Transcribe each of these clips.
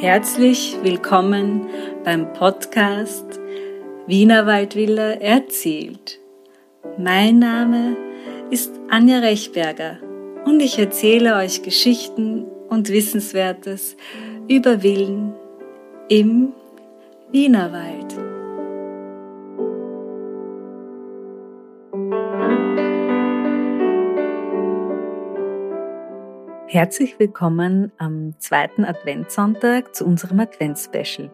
Herzlich willkommen beim Podcast Wiener Waldvilla erzählt. Mein Name ist Anja Rechberger und ich erzähle euch Geschichten und Wissenswertes über Villen im Wienerwald. Herzlich willkommen am zweiten Adventssonntag zu unserem Adventsspecial.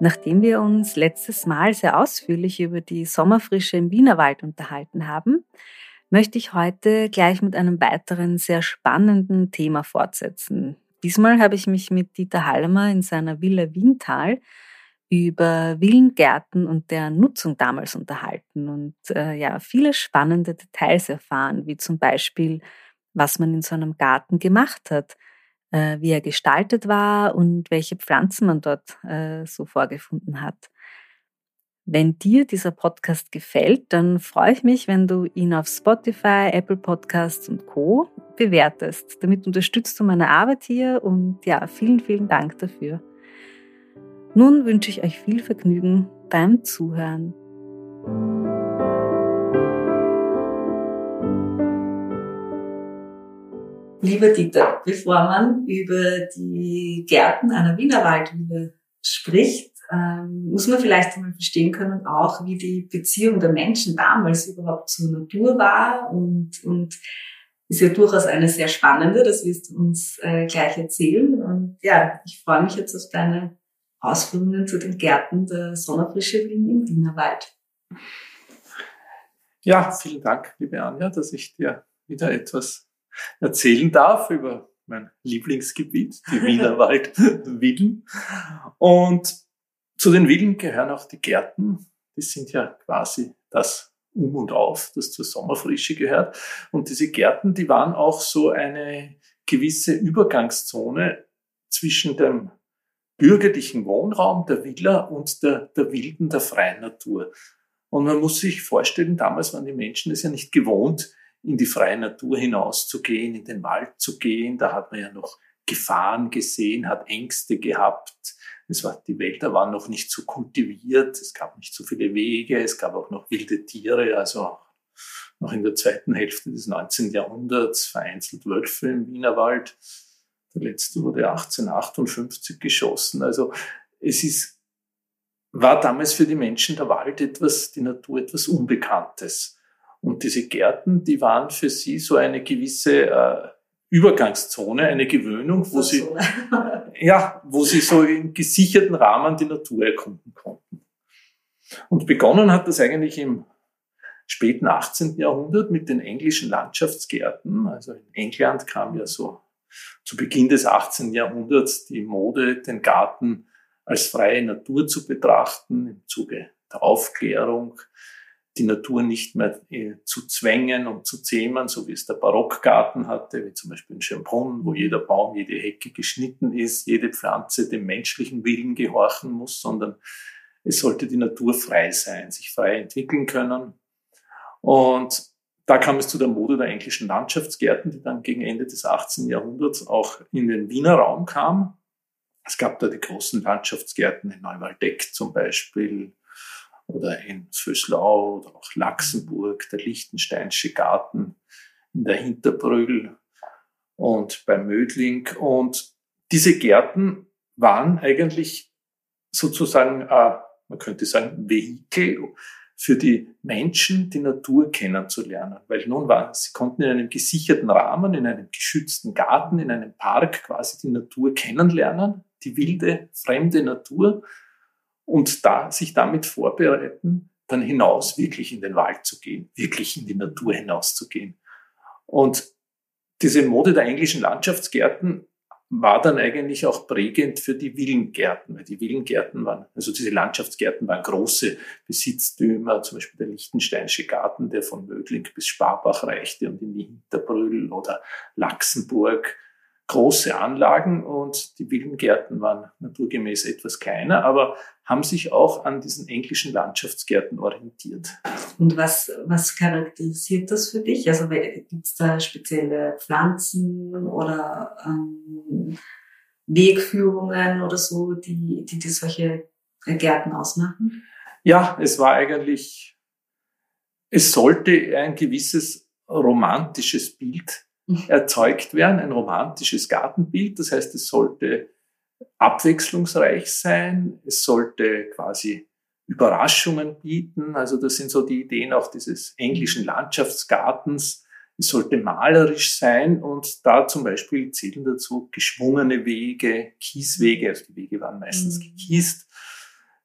Nachdem wir uns letztes Mal sehr ausführlich über die Sommerfrische im Wienerwald unterhalten haben, möchte ich heute gleich mit einem weiteren sehr spannenden Thema fortsetzen. Diesmal habe ich mich mit Dieter Hallemer in seiner Villa Wiental über Villengärten und deren Nutzung damals unterhalten und äh, ja viele spannende Details erfahren, wie zum Beispiel was man in so einem Garten gemacht hat, äh, wie er gestaltet war und welche Pflanzen man dort äh, so vorgefunden hat. Wenn dir dieser Podcast gefällt, dann freue ich mich, wenn du ihn auf Spotify, Apple Podcasts und Co bewertest. Damit unterstützt du meine Arbeit hier und ja, vielen, vielen Dank dafür. Nun wünsche ich euch viel Vergnügen beim Zuhören. Lieber Dieter, bevor man über die Gärten einer Wiener Waldhülle spricht, ähm, muss man vielleicht einmal verstehen können, auch wie die Beziehung der Menschen damals überhaupt zur Natur war und, und ist ja durchaus eine sehr spannende, das wirst du uns äh, gleich erzählen. Und ja, ich freue mich jetzt auf deine Ausführungen zu den Gärten der Sommerfrische Wien im Wienerwald. Ja, vielen Dank, liebe Anja, dass ich dir wieder etwas erzählen darf über mein Lieblingsgebiet, die Wienerwald Villen. Und zu den Villen gehören auch die Gärten. Die sind ja quasi das Um und Auf, das zur Sommerfrische gehört. Und diese Gärten, die waren auch so eine gewisse Übergangszone zwischen dem bürgerlichen Wohnraum der Villa und der, der wilden, der freien Natur. Und man muss sich vorstellen, damals waren die Menschen es ja nicht gewohnt, in die freie Natur hinauszugehen, in den Wald zu gehen. Da hat man ja noch Gefahren gesehen, hat Ängste gehabt. Es war, die Wälder waren noch nicht so kultiviert, es gab nicht so viele Wege, es gab auch noch wilde Tiere, also noch in der zweiten Hälfte des 19. Jahrhunderts vereinzelt Wölfe im Wienerwald. Der letzte wurde 1858 geschossen. Also es ist, war damals für die Menschen der Wald etwas, die Natur etwas Unbekanntes. Und diese Gärten, die waren für sie so eine gewisse äh, Übergangszone, eine Gewöhnung, wo sie, ja, wo sie so in gesicherten Rahmen die Natur erkunden konnten. Und begonnen hat das eigentlich im späten 18. Jahrhundert mit den englischen Landschaftsgärten. Also in England kam ja so zu Beginn des 18. Jahrhunderts die Mode, den Garten als freie Natur zu betrachten im Zuge der Aufklärung die Natur nicht mehr äh, zu zwängen und zu zähmen, so wie es der Barockgarten hatte, wie zum Beispiel in Schönbrunn, wo jeder Baum, jede Hecke geschnitten ist, jede Pflanze dem menschlichen Willen gehorchen muss, sondern es sollte die Natur frei sein, sich frei entwickeln können. Und da kam es zu der Mode der englischen Landschaftsgärten, die dann gegen Ende des 18. Jahrhunderts auch in den Wiener Raum kam. Es gab da die großen Landschaftsgärten in Neuwaldeck zum Beispiel, oder in Föslau oder auch Laxenburg, der Lichtensteinsche Garten in der Hinterbrügel und bei Mödling. Und diese Gärten waren eigentlich sozusagen, äh, man könnte sagen, Vehikel für die Menschen, die Natur kennenzulernen. Weil nun war, sie konnten in einem gesicherten Rahmen, in einem geschützten Garten, in einem Park quasi die Natur kennenlernen, die wilde, fremde Natur und da, sich damit vorbereiten, dann hinaus wirklich in den Wald zu gehen, wirklich in die Natur hinauszugehen. Und diese Mode der englischen Landschaftsgärten war dann eigentlich auch prägend für die Villengärten, weil die Villengärten waren, also diese Landschaftsgärten waren große Besitztümer, zum Beispiel der Lichtensteinsche Garten, der von Mödling bis Sparbach reichte und in die Hinterbrühl oder Laxenburg große Anlagen und die Villengärten waren naturgemäß etwas kleiner, aber haben sich auch an diesen englischen Landschaftsgärten orientiert. Und was, was charakterisiert das für dich? Also gibt es da spezielle Pflanzen oder ähm, Wegführungen oder so, die, die, die solche Gärten ausmachen? Ja, es war eigentlich, es sollte ein gewisses romantisches Bild. erzeugt werden, ein romantisches Gartenbild. Das heißt, es sollte abwechslungsreich sein, es sollte quasi Überraschungen bieten. Also das sind so die Ideen auch dieses englischen Landschaftsgartens. Es sollte malerisch sein und da zum Beispiel zählen dazu geschwungene Wege, Kieswege, also die Wege waren meistens mhm. gekiest,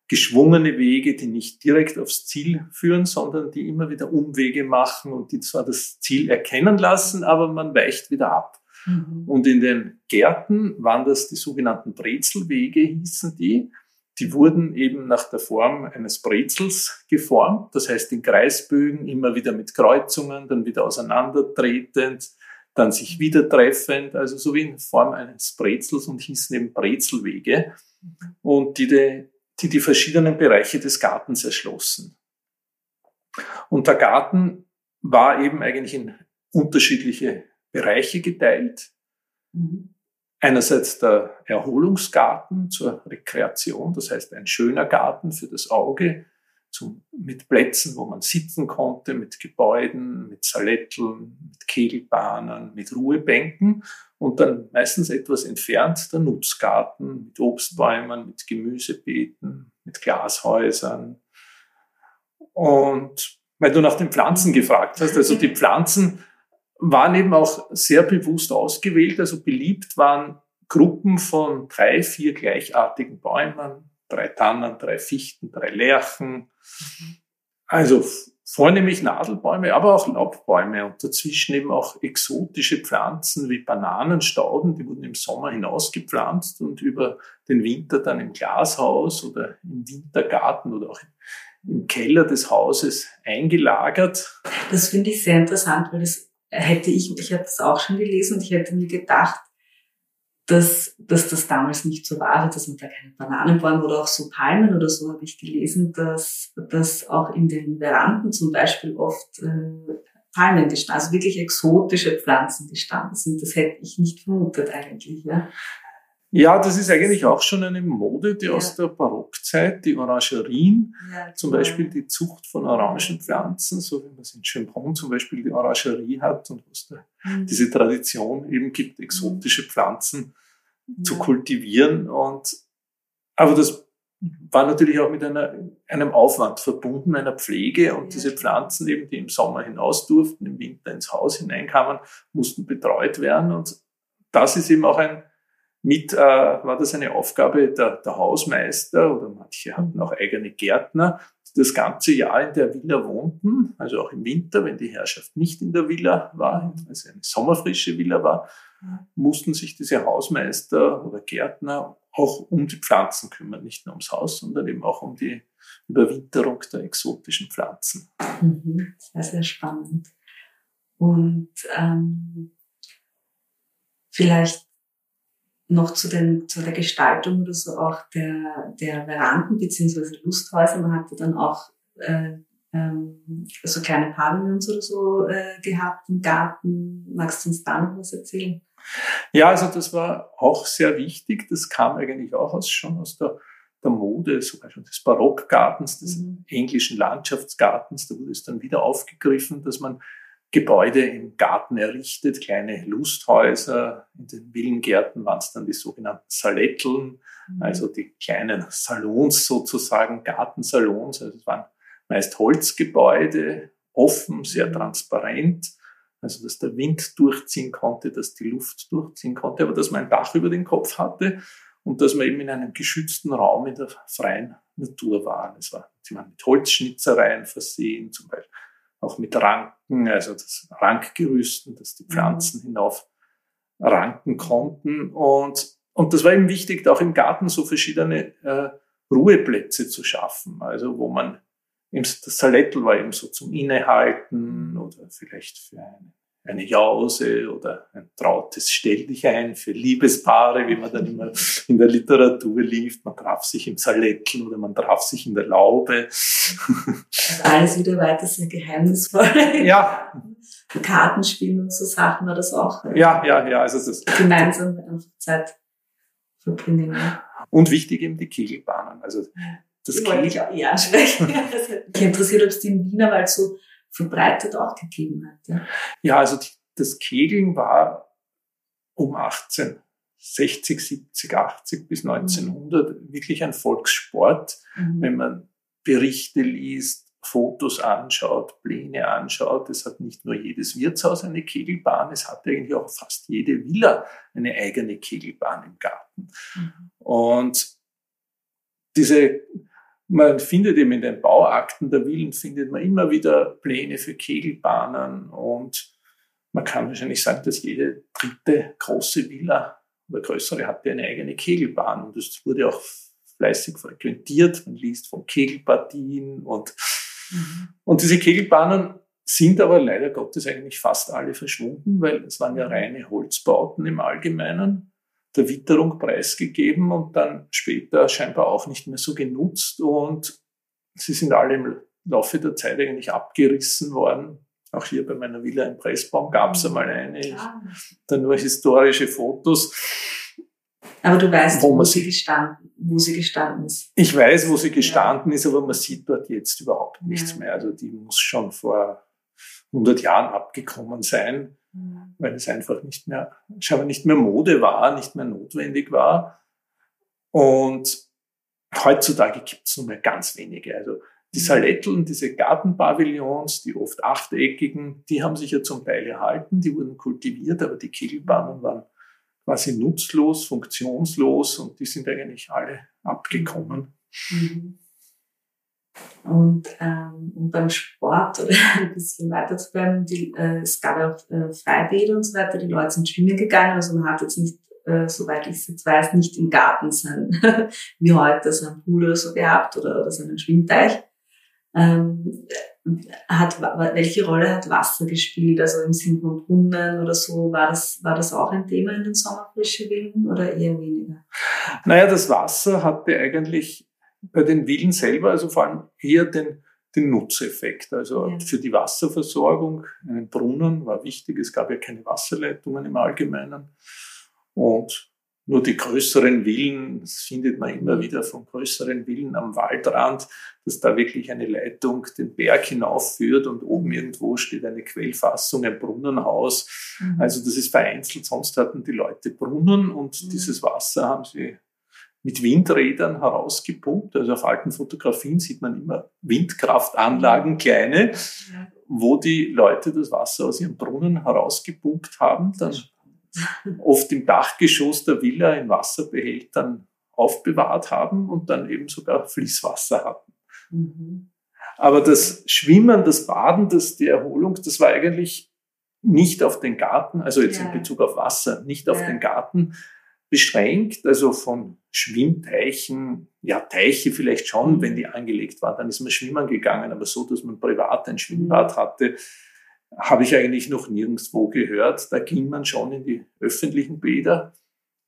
geschwungene Wege, die nicht direkt aufs Ziel führen, sondern die immer wieder Umwege machen und die zwar das Ziel erkennen lassen, aber man weicht wieder ab. Mhm. Und in den Gärten waren das die sogenannten Brezelwege, hießen die. Die wurden eben nach der Form eines Brezels geformt, das heißt in Kreisbögen immer wieder mit Kreuzungen, dann wieder auseinandertretend, dann sich wieder treffend, also so wie in Form eines Brezels und hießen eben Brezelwege und die die, die, die verschiedenen Bereiche des Gartens erschlossen. Und der Garten war eben eigentlich in unterschiedliche Bereiche geteilt. Mhm. Einerseits der Erholungsgarten zur Rekreation, das heißt ein schöner Garten für das Auge, zum, mit Plätzen, wo man sitzen konnte, mit Gebäuden, mit Saletteln, mit Kegelbahnen, mit Ruhebänken und dann meistens etwas entfernt der Nutzgarten mit Obstbäumen, mit Gemüsebeeten, mit Glashäusern. Und weil du nach den Pflanzen gefragt hast, also die Pflanzen waren eben auch sehr bewusst ausgewählt. Also beliebt waren Gruppen von drei, vier gleichartigen Bäumen, drei Tannen, drei Fichten, drei Lärchen. Also vornehmlich Nadelbäume, aber auch Laubbäume und dazwischen eben auch exotische Pflanzen wie Bananenstauden, die wurden im Sommer hinausgepflanzt und über den Winter dann im Glashaus oder im Wintergarten oder auch im Keller des Hauses eingelagert. Das finde ich sehr interessant, weil das hätte ich, ich habe das auch schon gelesen und ich hätte mir gedacht, dass, dass das damals nicht so war, dass man da keine Bananenbäume oder auch so Palmen oder so habe ich gelesen, dass, dass auch in den Veranden zum Beispiel oft äh, Palmen gestanden, also wirklich exotische Pflanzen gestanden sind. Das hätte ich nicht vermutet eigentlich. Ja. Ja, das ist eigentlich auch schon eine Mode, die ja. aus der Barockzeit, die Orangerien, ja, zum. Beispiel die Zucht von Orangenpflanzen, so wie man es in Schönbrunn zum Beispiel die Orangerie hat und wo es da mhm. diese Tradition eben gibt, exotische Pflanzen ja. zu kultivieren. Und, aber das war natürlich auch mit einer, einem Aufwand verbunden, einer Pflege und diese Pflanzen eben, die im Sommer hinaus durften, im Winter ins Haus hineinkamen, mussten betreut werden und das ist eben auch ein, mit äh, war das eine Aufgabe der, der Hausmeister oder manche hatten auch eigene Gärtner, die das ganze Jahr in der Villa wohnten, also auch im Winter, wenn die Herrschaft nicht in der Villa war, also eine sommerfrische Villa war, mussten sich diese Hausmeister oder Gärtner auch um die Pflanzen kümmern, nicht nur ums Haus, sondern eben auch um die Überwinterung der exotischen Pflanzen. Mhm, sehr, sehr spannend. Und ähm, vielleicht noch zu, den, zu der Gestaltung oder so auch der, der Veranden beziehungsweise Lusthäuser. Man hatte dann auch äh, ähm, so kleine Pavillons oder so äh, gehabt im Garten. Magst du uns da noch was erzählen? Ja, also das war auch sehr wichtig. Das kam eigentlich auch aus, schon aus der, der Mode, sogar schon des Barockgartens, des mhm. englischen Landschaftsgartens. Da wurde es dann wieder aufgegriffen, dass man Gebäude im Garten errichtet, kleine Lusthäuser. In den Villengärten waren es dann die sogenannten Saletteln, mhm. also die kleinen Salons sozusagen, Gartensalons. Also es waren meist Holzgebäude, offen, sehr mhm. transparent, also dass der Wind durchziehen konnte, dass die Luft durchziehen konnte, aber dass man ein Dach über den Kopf hatte und dass man eben in einem geschützten Raum in der freien Natur war. Es war, sie waren mit Holzschnitzereien versehen, zum Beispiel auch mit Ranken, also das Rankgerüsten, dass die Pflanzen mhm. hinauf ranken konnten. Und, und das war eben wichtig, auch im Garten so verschiedene äh, Ruheplätze zu schaffen, also wo man eben, das Salettel war eben so zum Innehalten oder vielleicht für eine eine Jause oder ein trautes Stell dich ein für Liebespaare, wie man dann immer in der Literatur liest. Man traf sich im Salettel oder man traf sich in der Laube. Also alles wieder weiter sehr geheimnisvoll. Ja. Kartenspielen und so Sachen war das auch. Ja, ja, ja. Also das, gemeinsam einfach Zeit verbringen. Und wichtig eben die Kegelbahnen. Also das die wollte ich auch eh ansprechen. mich interessiert, ob es die in Wienerwald so verbreitet auch gegeben hat. Ja, ja also die, das Kegeln war um 1860, 70, 80 bis 1900 mhm. wirklich ein Volkssport. Mhm. Wenn man Berichte liest, Fotos anschaut, Pläne anschaut. Es hat nicht nur jedes Wirtshaus eine Kegelbahn, es hat eigentlich auch fast jede Villa eine eigene Kegelbahn im Garten. Mhm. Und diese, man findet eben in den Bauakten der Villen, findet man immer wieder Pläne für Kegelbahnen und man kann wahrscheinlich sagen, dass jede dritte große Villa oder größere hatte eine eigene Kegelbahn und das wurde auch fleißig frequentiert. Man liest von Kegelpartien und Mhm. Und diese Kegelbahnen sind aber leider Gottes eigentlich fast alle verschwunden, weil es waren ja reine Holzbauten im Allgemeinen, der Witterung preisgegeben und dann später scheinbar auch nicht mehr so genutzt und sie sind alle im Laufe der Zeit eigentlich abgerissen worden. Auch hier bei meiner Villa im Pressbaum gab es mhm. einmal eine, dann nur historische Fotos. Aber du weißt, wo, wo sie gestanden, wo sie gestanden ist. Ich weiß, wo sie gestanden ja. ist, aber man sieht dort jetzt überhaupt nichts ja. mehr. Also die muss schon vor 100 Jahren abgekommen sein. Weil es einfach nicht mehr, scheinbar nicht mehr Mode war, nicht mehr notwendig war. Und heutzutage gibt es nur mehr ganz wenige. Also die Saletteln, diese Gartenpavillons, die oft achteckigen, die haben sich ja zum Teil erhalten, die wurden kultiviert, aber die Kegelbahnen waren quasi nutzlos, funktionslos und die sind eigentlich alle abgekommen. Mhm. Und, ähm, und beim Sport, oder ein bisschen weiter zu bleiben, die, äh, es gab auch äh, Freibäder und so weiter, die Leute sind schwimmen gegangen, also man hat jetzt nicht, äh, soweit ich es jetzt weiß, nicht im Garten sein, wie heute, so einen Pool oder so gehabt oder, oder so einen Schwimmteich. Ähm, hat, welche Rolle hat Wasser gespielt? Also im Sinne von Brunnen oder so, war das, war das auch ein Thema in den Sommerfrische Villen oder eher weniger? Naja, das Wasser hatte eigentlich bei den Villen selber, also vor allem eher den, den Nutzeffekt. Also ja. für die Wasserversorgung, einen Brunnen war wichtig. Es gab ja keine Wasserleitungen im Allgemeinen. Und nur die größeren Villen, das findet man immer wieder von größeren Villen am Waldrand, dass da wirklich eine Leitung den Berg hinaufführt und oben irgendwo steht eine Quellfassung, ein Brunnenhaus. Mhm. Also das ist vereinzelt. Sonst hatten die Leute Brunnen und mhm. dieses Wasser haben sie mit Windrädern herausgepumpt. Also auf alten Fotografien sieht man immer Windkraftanlagen, kleine, wo die Leute das Wasser aus ihren Brunnen herausgepumpt haben. Dann oft im Dachgeschoss der Villa in Wasserbehältern aufbewahrt haben und dann eben sogar Fließwasser hatten. Mhm. Aber das Schwimmen, das Baden, das, die Erholung, das war eigentlich nicht auf den Garten, also jetzt ja. in Bezug auf Wasser, nicht auf ja. den Garten beschränkt, also von Schwimmteichen, ja, Teiche vielleicht schon, mhm. wenn die angelegt waren, dann ist man schwimmen gegangen, aber so, dass man privat ein Schwimmbad mhm. hatte, habe ich eigentlich noch nirgendwo gehört. Da ging man schon in die öffentlichen Bäder.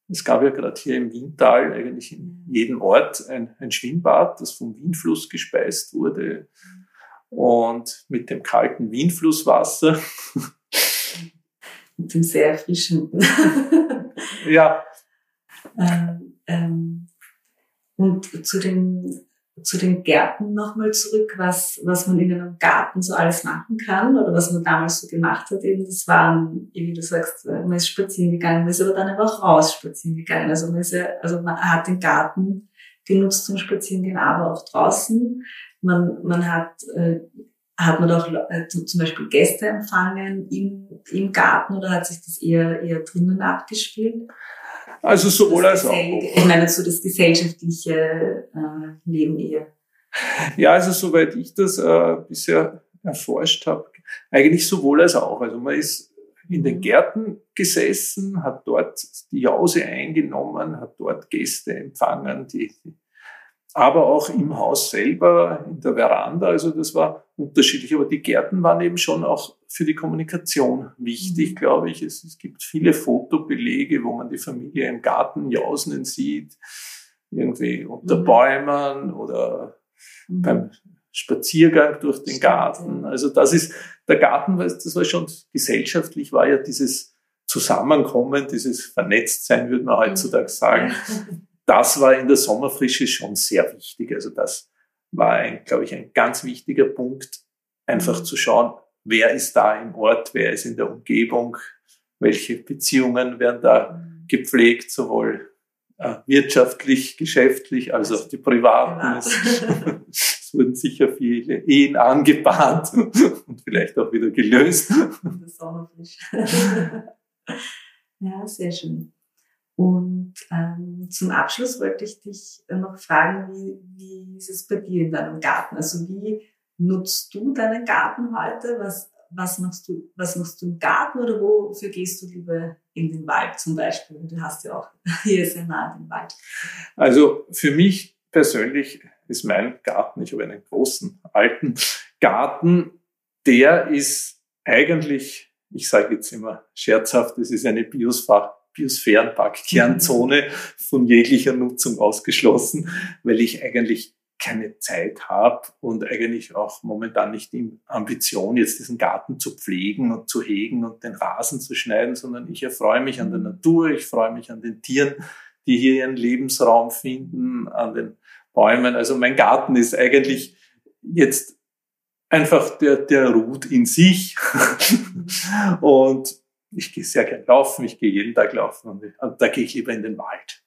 Es gab ja gerade hier im Wiental eigentlich in jedem Ort ein, ein Schwimmbad, das vom Wienfluss gespeist wurde. Und mit dem kalten Wienflusswasser. Mit dem sehr erfrischenden. ja. Ähm, ähm, und zu den zu den Gärten nochmal zurück, was, was man in einem Garten so alles machen kann oder was man damals so gemacht hat. Eben, das waren, wie du sagst, man ist spazieren gegangen, man ist aber dann einfach raus spazieren gegangen. Also man ist ja, also man hat den Garten genutzt zum Spazierengehen, aber auch draußen. Man, man hat, äh, hat man doch äh, zum Beispiel Gäste empfangen im, im Garten oder hat sich das eher, eher drinnen abgespielt? Also sowohl als auch. Ich meine so das gesellschaftliche äh, Leben eher. Ja, also soweit ich das äh, bisher erforscht habe, eigentlich sowohl als auch. Also man ist in den Gärten gesessen, hat dort die Jause eingenommen, hat dort Gäste empfangen, die aber auch im Haus selber, in der Veranda. Also das war unterschiedlich. Aber die Gärten waren eben schon auch für die Kommunikation wichtig, mhm. glaube ich. Es, es, gibt viele Fotobelege, wo man die Familie im Garten jausen sieht, irgendwie unter mhm. Bäumen oder mhm. beim Spaziergang durch den Garten. Also das ist, der Garten, das war schon gesellschaftlich, war ja dieses Zusammenkommen, dieses Vernetztsein, würde man heutzutage sagen, das war in der Sommerfrische schon sehr wichtig. Also das war, ein, glaube ich, ein ganz wichtiger Punkt, einfach mhm. zu schauen, wer ist da im Ort, wer ist in der Umgebung, welche Beziehungen werden da mhm. gepflegt, sowohl äh, wirtschaftlich, geschäftlich, als auch die privaten. Es, es, wurden sicher viele Ehen angebahnt und vielleicht auch wieder gelöst. ja, sehr schön. Und ähm, zum Abschluss wollte ich dich noch fragen, wie, wie ist es bei dir in deinem Garten? Also wie nutzt du deinen Garten heute? Was, was machst du, was machst du im Garten oder wofür gehst du lieber in den Wald zum Beispiel? Du hast ja auch hier sehr nah den Wald. Also für mich persönlich ist mein Garten, ich habe einen großen alten Garten, der ist eigentlich, ich sage jetzt immer scherzhaft, es ist eine Biosphäre Biosphärenpark, Kernzone von jeglicher Nutzung ausgeschlossen, weil ich eigentlich keine Zeit habe und eigentlich auch momentan nicht die Ambition, jetzt diesen Garten zu pflegen und zu hegen und den Rasen zu schneiden, sondern ich erfreue mich an der Natur, ich freue mich an den Tieren, die hier ihren Lebensraum finden, an den Bäumen. Also mein Garten ist eigentlich jetzt einfach der, der ruht in sich. und ich gehe sehr gern laufen, ich gehe jeden Tag laufen und, und da gehe ich lieber in den Wald.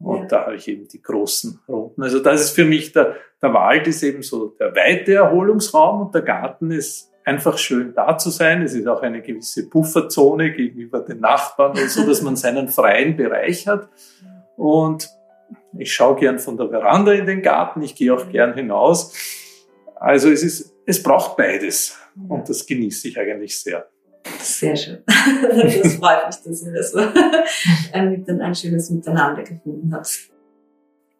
Und ja. da habe ich eben die großen Runden. Also das ist für mich, der, der Wald ist eben so der weite Erholungsraum und der Garten ist einfach schön da zu sein. Es ist auch eine gewisse Pufferzone gegenüber den Nachbarn, so dass man seinen freien Bereich hat. Und ich schaue gern von der Veranda in den Garten, ich gehe auch gern hinaus. Also es ist, es braucht beides. Und das genieße ich eigentlich sehr. Sehr schön. Das freut mich, dass ihr das ein schönes Miteinander gefunden habt.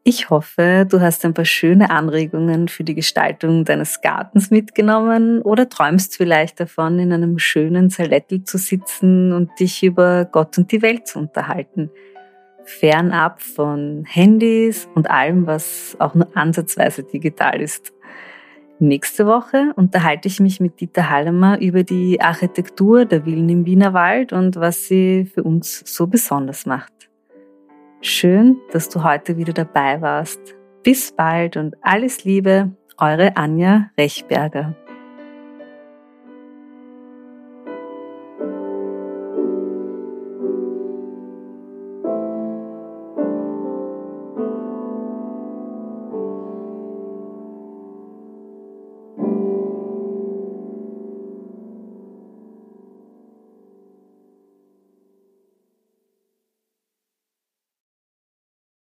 Ich hoffe, du hast ein paar schöne Anregungen für die Gestaltung deines Gartens mitgenommen oder träumst vielleicht davon, in einem schönen Salettel zu sitzen und dich über Gott und die Welt zu unterhalten. Fernab von Handys und allem, was auch nur ansatzweise digital ist. Nächste Woche unterhalte ich mich mit Dieter Hallemer über die Architektur der Villen im Wienerwald und was sie für uns so besonders macht. Schön, dass du heute wieder dabei warst. Bis bald und alles Liebe, eure Anja Rechberger.